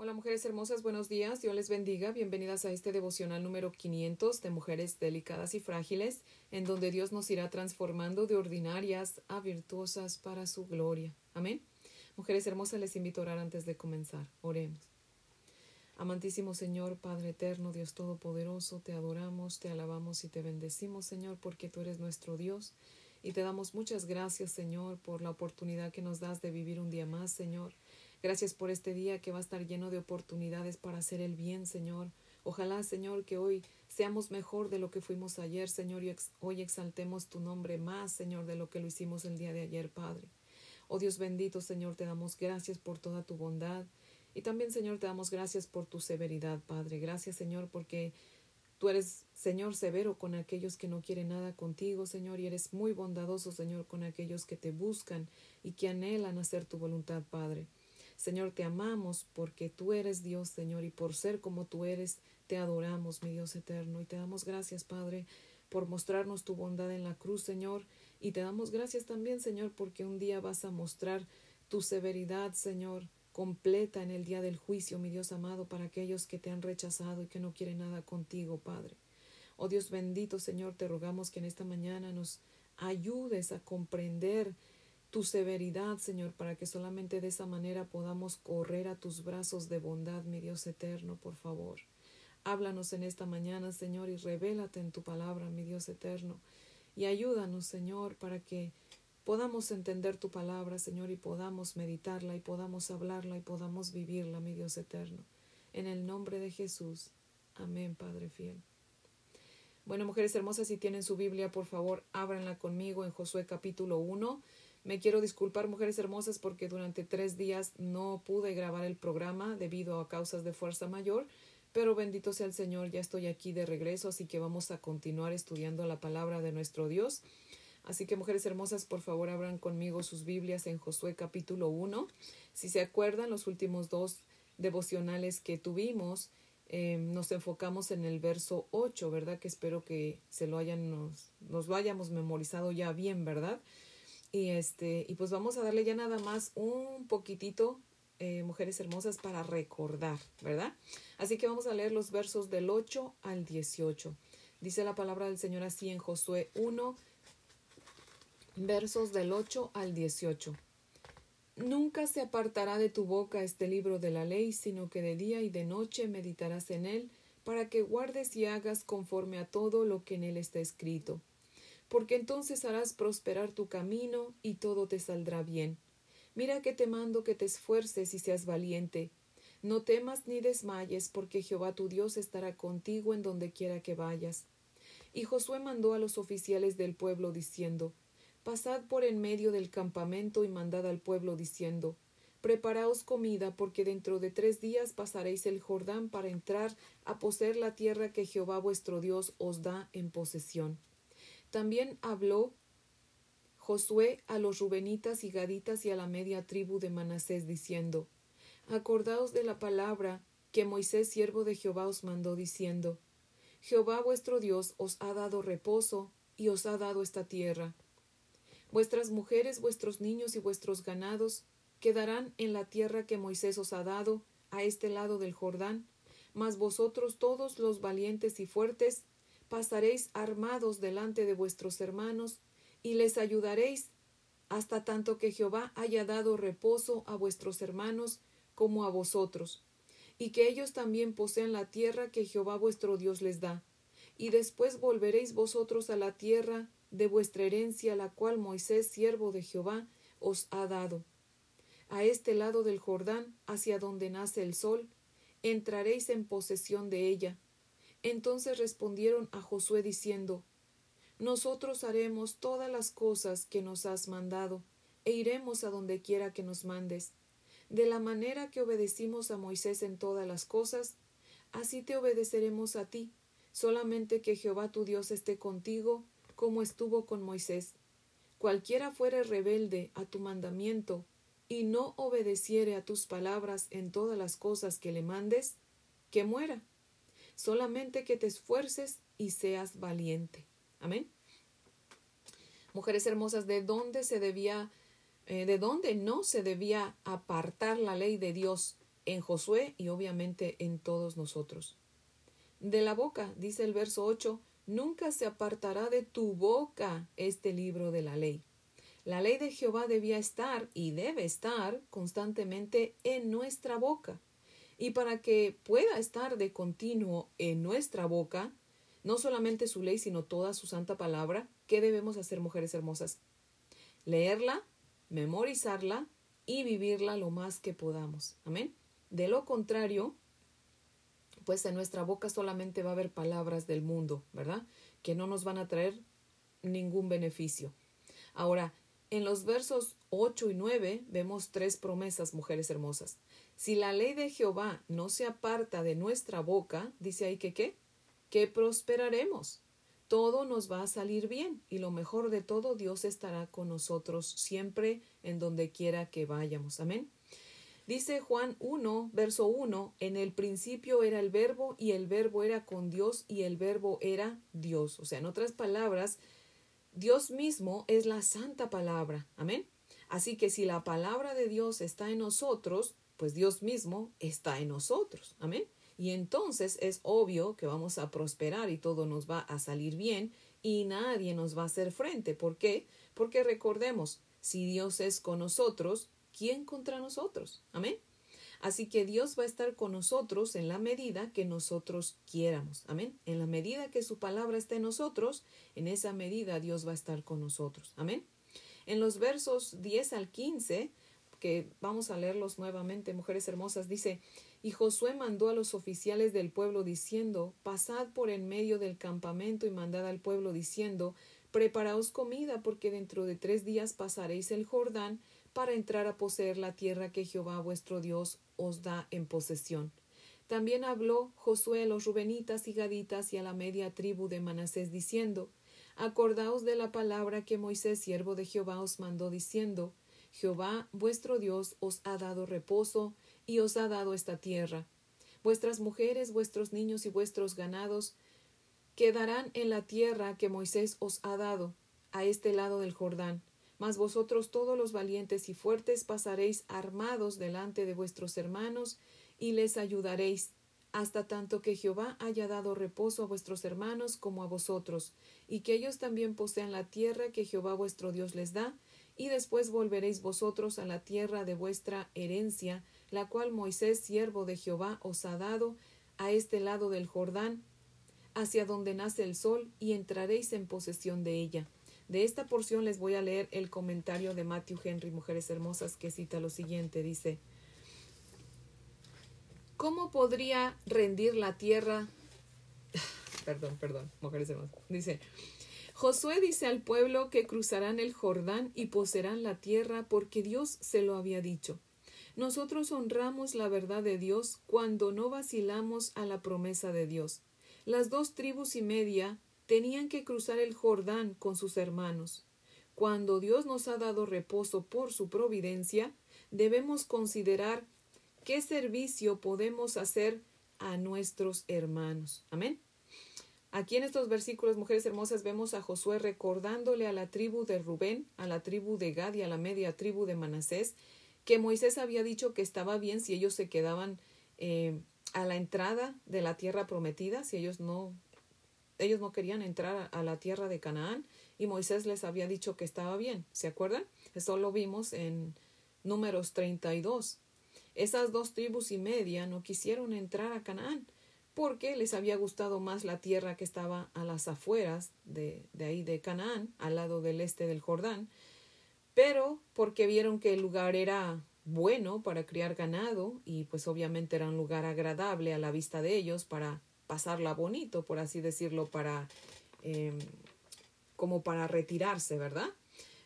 Hola mujeres hermosas, buenos días, Dios les bendiga, bienvenidas a este devocional número 500 de mujeres delicadas y frágiles, en donde Dios nos irá transformando de ordinarias a virtuosas para su gloria. Amén. Mujeres hermosas, les invito a orar antes de comenzar. Oremos. Amantísimo Señor, Padre eterno, Dios Todopoderoso, te adoramos, te alabamos y te bendecimos, Señor, porque tú eres nuestro Dios. Y te damos muchas gracias, Señor, por la oportunidad que nos das de vivir un día más, Señor. Gracias por este día que va a estar lleno de oportunidades para hacer el bien, Señor. Ojalá, Señor, que hoy seamos mejor de lo que fuimos ayer, Señor, y hoy exaltemos tu nombre más, Señor, de lo que lo hicimos el día de ayer, Padre. Oh Dios bendito, Señor, te damos gracias por toda tu bondad. Y también, Señor, te damos gracias por tu severidad, Padre. Gracias, Señor, porque tú eres, Señor, severo con aquellos que no quieren nada contigo, Señor, y eres muy bondadoso, Señor, con aquellos que te buscan y que anhelan hacer tu voluntad, Padre. Señor, te amamos porque tú eres Dios, Señor, y por ser como tú eres, te adoramos, mi Dios eterno, y te damos gracias, Padre, por mostrarnos tu bondad en la cruz, Señor, y te damos gracias también, Señor, porque un día vas a mostrar tu severidad, Señor, completa en el día del juicio, mi Dios amado, para aquellos que te han rechazado y que no quieren nada contigo, Padre. Oh Dios bendito, Señor, te rogamos que en esta mañana nos ayudes a comprender tu severidad, Señor, para que solamente de esa manera podamos correr a tus brazos de bondad, mi Dios eterno, por favor. Háblanos en esta mañana, Señor, y revélate en tu palabra, mi Dios eterno, y ayúdanos, Señor, para que podamos entender tu palabra, Señor, y podamos meditarla, y podamos hablarla, y podamos vivirla, mi Dios eterno. En el nombre de Jesús. Amén, Padre fiel. Bueno, mujeres hermosas, si tienen su Biblia, por favor, ábranla conmigo en Josué capítulo 1 me quiero disculpar, mujeres hermosas, porque durante tres días no pude grabar el programa debido a causas de fuerza mayor, pero bendito sea el Señor, ya estoy aquí de regreso, así que vamos a continuar estudiando la palabra de nuestro Dios. Así que, mujeres hermosas, por favor, abran conmigo sus Biblias en Josué capítulo 1. Si se acuerdan, los últimos dos devocionales que tuvimos, eh, nos enfocamos en el verso 8, ¿verdad? Que espero que se lo hayan, nos, nos lo hayamos memorizado ya bien, ¿verdad? Y este, y pues vamos a darle ya nada más un poquitito, eh, mujeres hermosas, para recordar, ¿verdad? Así que vamos a leer los versos del 8 al 18. Dice la palabra del Señor así en Josué 1, versos del 8 al 18. Nunca se apartará de tu boca este libro de la ley, sino que de día y de noche meditarás en él, para que guardes y hagas conforme a todo lo que en él está escrito porque entonces harás prosperar tu camino y todo te saldrá bien. Mira que te mando que te esfuerces y seas valiente. No temas ni desmayes, porque Jehová tu Dios estará contigo en donde quiera que vayas. Y Josué mandó a los oficiales del pueblo diciendo Pasad por en medio del campamento y mandad al pueblo diciendo Preparaos comida, porque dentro de tres días pasaréis el Jordán para entrar a poseer la tierra que Jehová vuestro Dios os da en posesión. También habló Josué a los rubenitas y gaditas y a la media tribu de Manasés, diciendo Acordaos de la palabra que Moisés, siervo de Jehová, os mandó, diciendo Jehová vuestro Dios os ha dado reposo y os ha dado esta tierra. Vuestras mujeres, vuestros niños y vuestros ganados quedarán en la tierra que Moisés os ha dado, a este lado del Jordán, mas vosotros todos los valientes y fuertes pasaréis armados delante de vuestros hermanos, y les ayudaréis hasta tanto que Jehová haya dado reposo a vuestros hermanos como a vosotros, y que ellos también posean la tierra que Jehová vuestro Dios les da. Y después volveréis vosotros a la tierra de vuestra herencia, la cual Moisés, siervo de Jehová, os ha dado. A este lado del Jordán, hacia donde nace el sol, entraréis en posesión de ella, entonces respondieron a Josué diciendo Nosotros haremos todas las cosas que nos has mandado, e iremos a donde quiera que nos mandes. De la manera que obedecimos a Moisés en todas las cosas, así te obedeceremos a ti, solamente que Jehová tu Dios esté contigo, como estuvo con Moisés. Cualquiera fuere rebelde a tu mandamiento, y no obedeciere a tus palabras en todas las cosas que le mandes, que muera solamente que te esfuerces y seas valiente. Amén. Mujeres hermosas, ¿de dónde se debía, eh, de dónde no se debía apartar la ley de Dios en Josué y obviamente en todos nosotros. De la boca, dice el verso 8, nunca se apartará de tu boca este libro de la ley. La ley de Jehová debía estar y debe estar constantemente en nuestra boca. Y para que pueda estar de continuo en nuestra boca, no solamente su ley, sino toda su santa palabra, ¿qué debemos hacer, mujeres hermosas? Leerla, memorizarla y vivirla lo más que podamos. Amén. De lo contrario, pues en nuestra boca solamente va a haber palabras del mundo, ¿verdad? Que no nos van a traer ningún beneficio. Ahora, en los versos 8 y 9 vemos tres promesas, mujeres hermosas. Si la ley de Jehová no se aparta de nuestra boca, dice ahí que qué? Que prosperaremos. Todo nos va a salir bien y lo mejor de todo, Dios estará con nosotros siempre en donde quiera que vayamos. Amén. Dice Juan 1, verso 1, en el principio era el verbo y el verbo era con Dios y el verbo era Dios. O sea, en otras palabras, Dios mismo es la santa palabra. Amén. Así que si la palabra de Dios está en nosotros, pues Dios mismo está en nosotros. Amén. Y entonces es obvio que vamos a prosperar y todo nos va a salir bien y nadie nos va a hacer frente. ¿Por qué? Porque recordemos, si Dios es con nosotros, ¿quién contra nosotros? Amén. Así que Dios va a estar con nosotros en la medida que nosotros quieramos. Amén. En la medida que su palabra esté en nosotros, en esa medida Dios va a estar con nosotros. Amén. En los versos 10 al 15, que vamos a leerlos nuevamente, mujeres hermosas, dice, y Josué mandó a los oficiales del pueblo diciendo, pasad por en medio del campamento y mandad al pueblo diciendo, preparaos comida, porque dentro de tres días pasaréis el Jordán, para entrar a poseer la tierra que Jehová vuestro Dios os da en posesión. También habló Josué a los Rubenitas y Gaditas y a la media tribu de Manasés diciendo Acordaos de la palabra que Moisés, siervo de Jehová, os mandó diciendo Jehová vuestro Dios os ha dado reposo y os ha dado esta tierra. Vuestras mujeres, vuestros niños y vuestros ganados quedarán en la tierra que Moisés os ha dado, a este lado del Jordán mas vosotros todos los valientes y fuertes pasaréis armados delante de vuestros hermanos y les ayudaréis, hasta tanto que Jehová haya dado reposo a vuestros hermanos como a vosotros, y que ellos también posean la tierra que Jehová vuestro Dios les da, y después volveréis vosotros a la tierra de vuestra herencia, la cual Moisés, siervo de Jehová, os ha dado, a este lado del Jordán, hacia donde nace el sol, y entraréis en posesión de ella. De esta porción les voy a leer el comentario de Matthew Henry, Mujeres Hermosas, que cita lo siguiente. Dice, ¿cómo podría rendir la tierra? perdón, perdón, Mujeres Hermosas. Dice, Josué dice al pueblo que cruzarán el Jordán y poseerán la tierra porque Dios se lo había dicho. Nosotros honramos la verdad de Dios cuando no vacilamos a la promesa de Dios. Las dos tribus y media tenían que cruzar el Jordán con sus hermanos. Cuando Dios nos ha dado reposo por su providencia, debemos considerar qué servicio podemos hacer a nuestros hermanos. Amén. Aquí en estos versículos, mujeres hermosas, vemos a Josué recordándole a la tribu de Rubén, a la tribu de Gad y a la media tribu de Manasés, que Moisés había dicho que estaba bien si ellos se quedaban eh, a la entrada de la tierra prometida, si ellos no ellos no querían entrar a la tierra de Canaán y Moisés les había dicho que estaba bien. ¿Se acuerdan? Eso lo vimos en números 32. Esas dos tribus y media no quisieron entrar a Canaán porque les había gustado más la tierra que estaba a las afueras de, de ahí de Canaán, al lado del este del Jordán, pero porque vieron que el lugar era bueno para criar ganado y pues obviamente era un lugar agradable a la vista de ellos para pasarla bonito, por así decirlo, para em, como para retirarse, ¿verdad?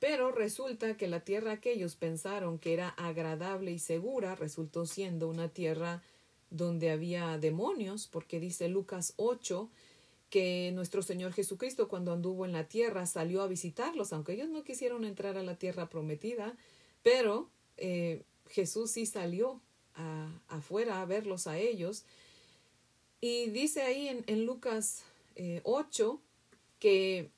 Pero resulta que la tierra que ellos pensaron que era agradable y segura resultó siendo una tierra donde había demonios, porque dice Lucas 8 que nuestro Señor Jesucristo cuando anduvo en la tierra salió a visitarlos, aunque ellos no quisieron entrar a la tierra prometida, pero eh, Jesús sí salió afuera a verlos a ellos y dice ahí en, Lucas 8 eh, que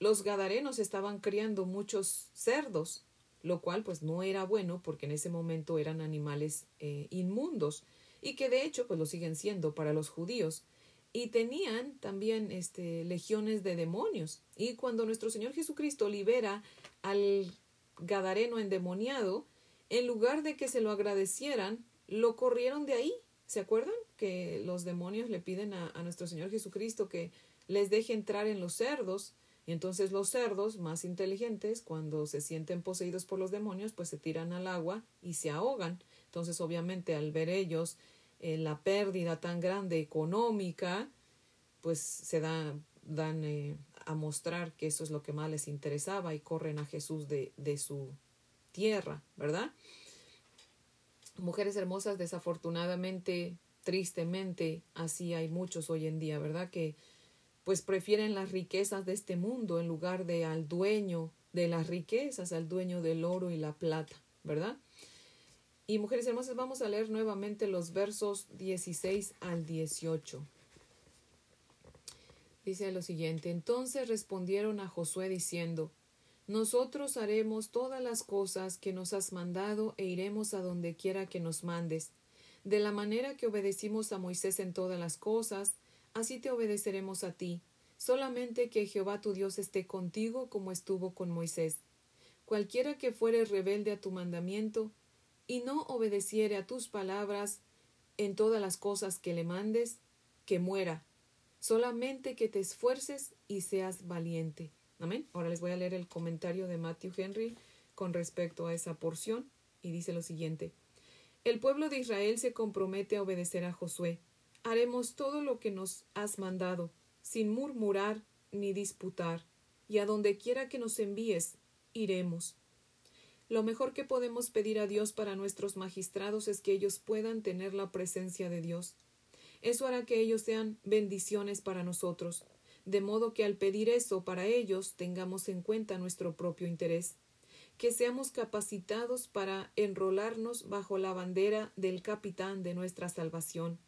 los gadarenos estaban criando muchos cerdos, lo cual pues no era bueno porque en ese momento eran animales eh, inmundos y que de hecho pues lo siguen siendo para los judíos y tenían también este, legiones de demonios. Y cuando nuestro Señor Jesucristo libera al Gadareno endemoniado, en lugar de que se lo agradecieran, lo corrieron de ahí. ¿Se acuerdan? Que los demonios le piden a, a nuestro Señor Jesucristo que les deje entrar en los cerdos. Y entonces los cerdos, más inteligentes, cuando se sienten poseídos por los demonios, pues se tiran al agua y se ahogan. Entonces, obviamente, al ver ellos eh, la pérdida tan grande económica, pues se da, dan eh, a mostrar que eso es lo que más les interesaba y corren a Jesús de, de su tierra, ¿verdad? Mujeres hermosas, desafortunadamente, tristemente, así hay muchos hoy en día, ¿verdad? Que pues prefieren las riquezas de este mundo en lugar de al dueño de las riquezas, al dueño del oro y la plata, ¿verdad? Y mujeres hermosas, vamos a leer nuevamente los versos 16 al 18. Dice lo siguiente, entonces respondieron a Josué diciendo, Nosotros haremos todas las cosas que nos has mandado e iremos a donde quiera que nos mandes. De la manera que obedecimos a Moisés en todas las cosas, así te obedeceremos a ti. Solamente que Jehová tu Dios esté contigo como estuvo con Moisés. Cualquiera que fuere rebelde a tu mandamiento, y no obedeciere a tus palabras en todas las cosas que le mandes, que muera. Solamente que te esfuerces y seas valiente. Amén. Ahora les voy a leer el comentario de Matthew Henry con respecto a esa porción y dice lo siguiente. El pueblo de Israel se compromete a obedecer a Josué. Haremos todo lo que nos has mandado, sin murmurar ni disputar, y a donde quiera que nos envíes, iremos. Lo mejor que podemos pedir a Dios para nuestros magistrados es que ellos puedan tener la presencia de Dios. Eso hará que ellos sean bendiciones para nosotros, de modo que al pedir eso para ellos tengamos en cuenta nuestro propio interés, que seamos capacitados para enrolarnos bajo la bandera del capitán de nuestra salvación,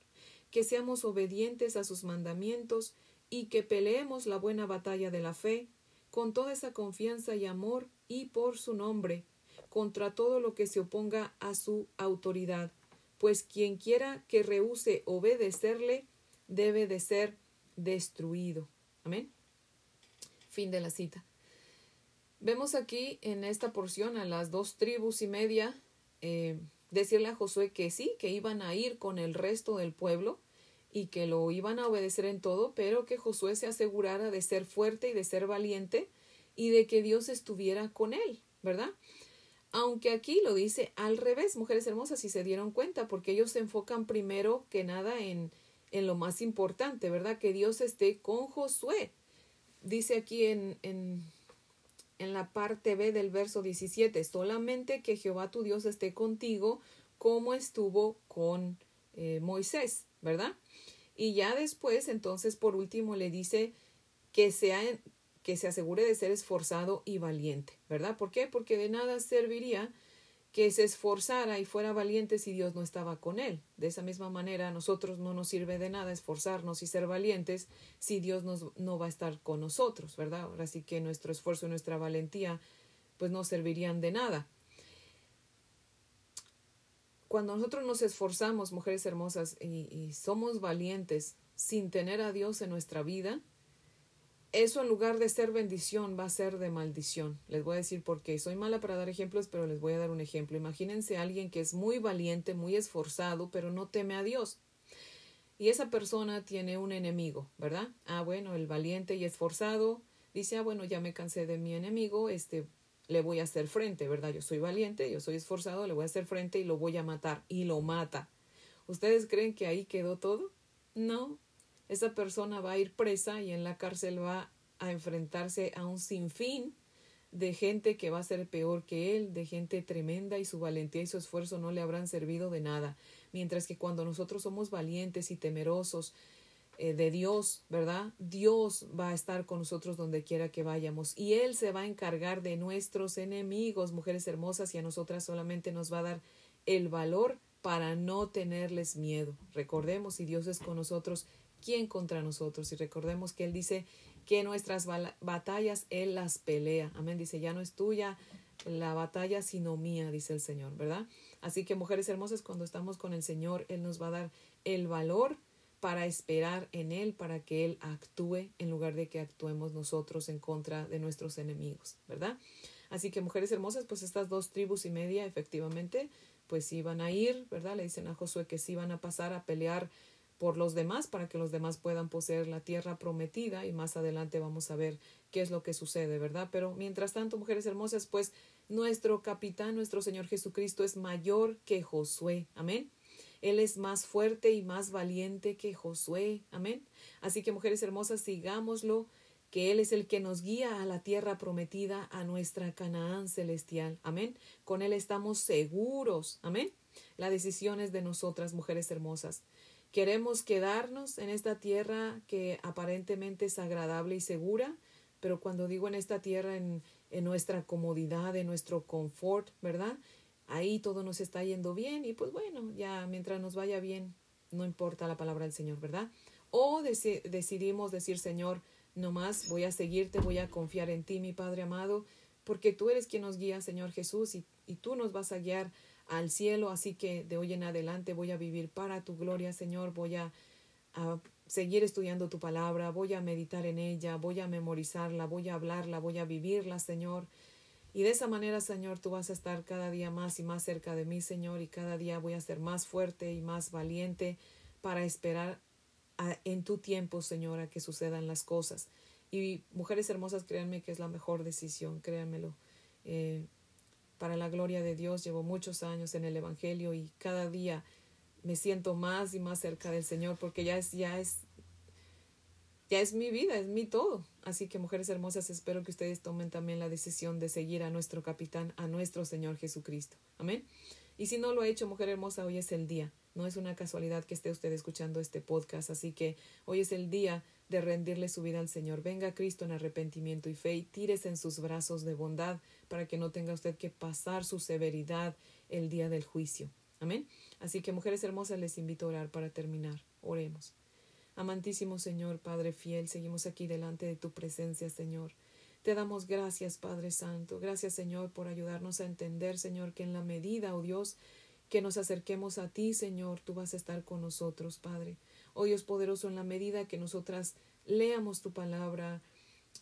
que seamos obedientes a sus mandamientos y que peleemos la buena batalla de la fe con toda esa confianza y amor y por su nombre, contra todo lo que se oponga a su autoridad, pues quien quiera que rehúse obedecerle debe de ser destruido. Amén. Fin de la cita. Vemos aquí en esta porción a las dos tribus y media eh, decirle a Josué que sí, que iban a ir con el resto del pueblo y que lo iban a obedecer en todo, pero que Josué se asegurara de ser fuerte y de ser valiente y de que Dios estuviera con él, ¿verdad? Aunque aquí lo dice al revés, mujeres hermosas, si se dieron cuenta, porque ellos se enfocan primero que nada en, en lo más importante, ¿verdad? Que Dios esté con Josué. Dice aquí en, en, en la parte B del verso 17, solamente que Jehová tu Dios esté contigo como estuvo con eh, Moisés, ¿verdad? Y ya después, entonces, por último, le dice que sea que se asegure de ser esforzado y valiente, ¿verdad? ¿Por qué? Porque de nada serviría que se esforzara y fuera valiente si Dios no estaba con él. De esa misma manera, a nosotros no nos sirve de nada esforzarnos y ser valientes si Dios nos, no va a estar con nosotros, ¿verdad? Ahora sí que nuestro esfuerzo y nuestra valentía pues no servirían de nada. Cuando nosotros nos esforzamos, mujeres hermosas, y, y somos valientes sin tener a Dios en nuestra vida, eso en lugar de ser bendición va a ser de maldición. Les voy a decir por qué. Soy mala para dar ejemplos, pero les voy a dar un ejemplo. Imagínense a alguien que es muy valiente, muy esforzado, pero no teme a Dios. Y esa persona tiene un enemigo, ¿verdad? Ah, bueno, el valiente y esforzado dice, ah, bueno, ya me cansé de mi enemigo, este, le voy a hacer frente, ¿verdad? Yo soy valiente, yo soy esforzado, le voy a hacer frente y lo voy a matar. Y lo mata. ¿Ustedes creen que ahí quedó todo? No, esa persona va a ir presa y en la cárcel va a enfrentarse a un sinfín de gente que va a ser peor que él, de gente tremenda y su valentía y su esfuerzo no le habrán servido de nada. Mientras que cuando nosotros somos valientes y temerosos eh, de Dios, ¿verdad? Dios va a estar con nosotros donde quiera que vayamos y Él se va a encargar de nuestros enemigos, mujeres hermosas, y a nosotras solamente nos va a dar el valor para no tenerles miedo. Recordemos, si Dios es con nosotros, ¿quién contra nosotros? Y recordemos que Él dice que nuestras batallas Él las pelea. Amén. Dice, ya no es tuya la batalla sino mía, dice el Señor, ¿verdad? Así que mujeres hermosas, cuando estamos con el Señor, Él nos va a dar el valor para esperar en Él, para que Él actúe en lugar de que actuemos nosotros en contra de nuestros enemigos, ¿verdad? Así que mujeres hermosas, pues estas dos tribus y media efectivamente, pues iban a ir, ¿verdad? Le dicen a Josué que sí iban a pasar a pelear por los demás para que los demás puedan poseer la tierra prometida y más adelante vamos a ver qué es lo que sucede, ¿verdad? Pero mientras tanto, mujeres hermosas, pues nuestro capitán, nuestro Señor Jesucristo es mayor que Josué, amén. Él es más fuerte y más valiente que Josué, amén. Así que mujeres hermosas, sigámoslo, que Él es el que nos guía a la tierra prometida, a nuestra Canaán celestial, amén. Con Él estamos seguros, amén. La decisión es de nosotras, mujeres hermosas. Queremos quedarnos en esta tierra que aparentemente es agradable y segura, pero cuando digo en esta tierra, en, en nuestra comodidad, en nuestro confort, ¿verdad? Ahí todo nos está yendo bien y pues bueno, ya mientras nos vaya bien, no importa la palabra del Señor, ¿verdad? O decidimos decir, Señor, no más voy a seguirte, voy a confiar en ti, mi Padre amado, porque tú eres quien nos guía, Señor Jesús, y, y tú nos vas a guiar al cielo, así que de hoy en adelante voy a vivir para tu gloria, Señor, voy a, seguir estudiando tu palabra, voy a meditar en ella, voy a memorizarla, voy a hablarla, voy a vivirla, Señor. Y de esa manera, Señor, tú vas a estar cada día más y más cerca de mí, Señor, y cada día voy a ser más fuerte y más valiente para esperar en tu tiempo, Señor, a que sucedan las cosas. Y mujeres hermosas, créanme que es la mejor decisión, créanmelo. Eh, para la gloria de Dios. Llevo muchos años en el Evangelio y cada día me siento más y más cerca del Señor porque ya es, ya es, ya es mi vida, es mi todo. Así que mujeres hermosas, espero que ustedes tomen también la decisión de seguir a nuestro capitán, a nuestro Señor Jesucristo. Amén. Y si no lo ha hecho, mujer hermosa, hoy es el día. No es una casualidad que esté usted escuchando este podcast. Así que hoy es el día de rendirle su vida al Señor. Venga Cristo en arrepentimiento y fe y tírese en sus brazos de bondad para que no tenga usted que pasar su severidad el día del juicio. Amén. Así que mujeres hermosas les invito a orar para terminar. Oremos. Amantísimo Señor, Padre fiel, seguimos aquí delante de tu presencia, Señor. Te damos gracias, Padre Santo. Gracias, Señor, por ayudarnos a entender, Señor, que en la medida, oh Dios, que nos acerquemos a ti, Señor, tú vas a estar con nosotros, Padre. Oh Dios poderoso, en la medida que nosotras leamos tu palabra,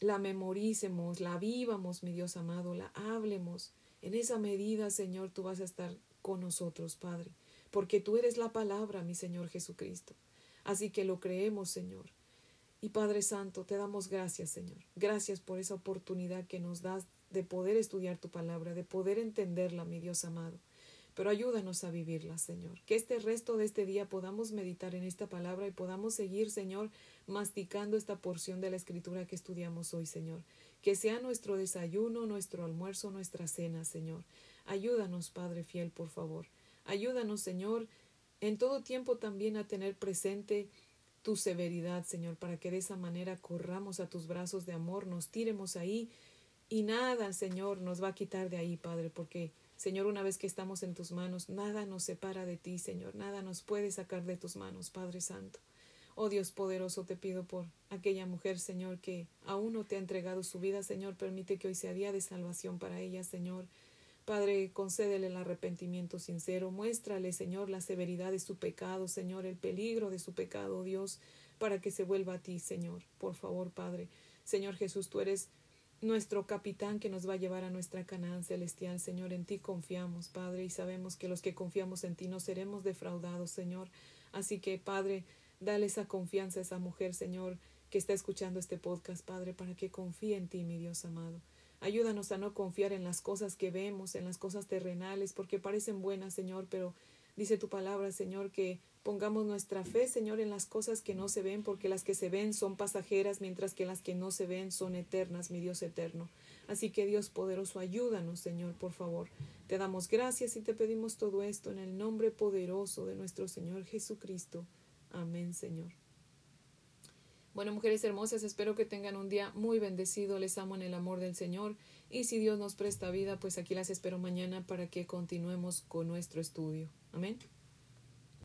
la memoricemos, la vivamos, mi Dios amado, la hablemos, en esa medida, Señor, tú vas a estar con nosotros, Padre, porque tú eres la palabra, mi Señor Jesucristo. Así que lo creemos, Señor. Y Padre Santo, te damos gracias, Señor. Gracias por esa oportunidad que nos das de poder estudiar tu palabra, de poder entenderla, mi Dios amado pero ayúdanos a vivirla, Señor. Que este resto de este día podamos meditar en esta palabra y podamos seguir, Señor, masticando esta porción de la escritura que estudiamos hoy, Señor. Que sea nuestro desayuno, nuestro almuerzo, nuestra cena, Señor. Ayúdanos, Padre fiel, por favor. Ayúdanos, Señor, en todo tiempo también a tener presente tu severidad, Señor, para que de esa manera corramos a tus brazos de amor, nos tiremos ahí y nada, Señor, nos va a quitar de ahí, Padre, porque Señor, una vez que estamos en tus manos, nada nos separa de ti, Señor, nada nos puede sacar de tus manos, Padre Santo. Oh Dios poderoso, te pido por aquella mujer, Señor, que aún no te ha entregado su vida, Señor, permite que hoy sea día de salvación para ella, Señor. Padre, concédele el arrepentimiento sincero, muéstrale, Señor, la severidad de su pecado, Señor, el peligro de su pecado, Dios, para que se vuelva a ti, Señor. Por favor, Padre. Señor Jesús, tú eres nuestro capitán que nos va a llevar a nuestra Canaán celestial, Señor. En ti confiamos, Padre, y sabemos que los que confiamos en ti no seremos defraudados, Señor. Así que, Padre, dale esa confianza a esa mujer, Señor, que está escuchando este podcast, Padre, para que confíe en ti, mi Dios amado. Ayúdanos a no confiar en las cosas que vemos, en las cosas terrenales, porque parecen buenas, Señor, pero dice tu palabra, Señor, que Pongamos nuestra fe, Señor, en las cosas que no se ven, porque las que se ven son pasajeras, mientras que las que no se ven son eternas, mi Dios eterno. Así que Dios poderoso, ayúdanos, Señor, por favor. Te damos gracias y te pedimos todo esto en el nombre poderoso de nuestro Señor Jesucristo. Amén, Señor. Bueno, mujeres hermosas, espero que tengan un día muy bendecido. Les amo en el amor del Señor. Y si Dios nos presta vida, pues aquí las espero mañana para que continuemos con nuestro estudio. Amén.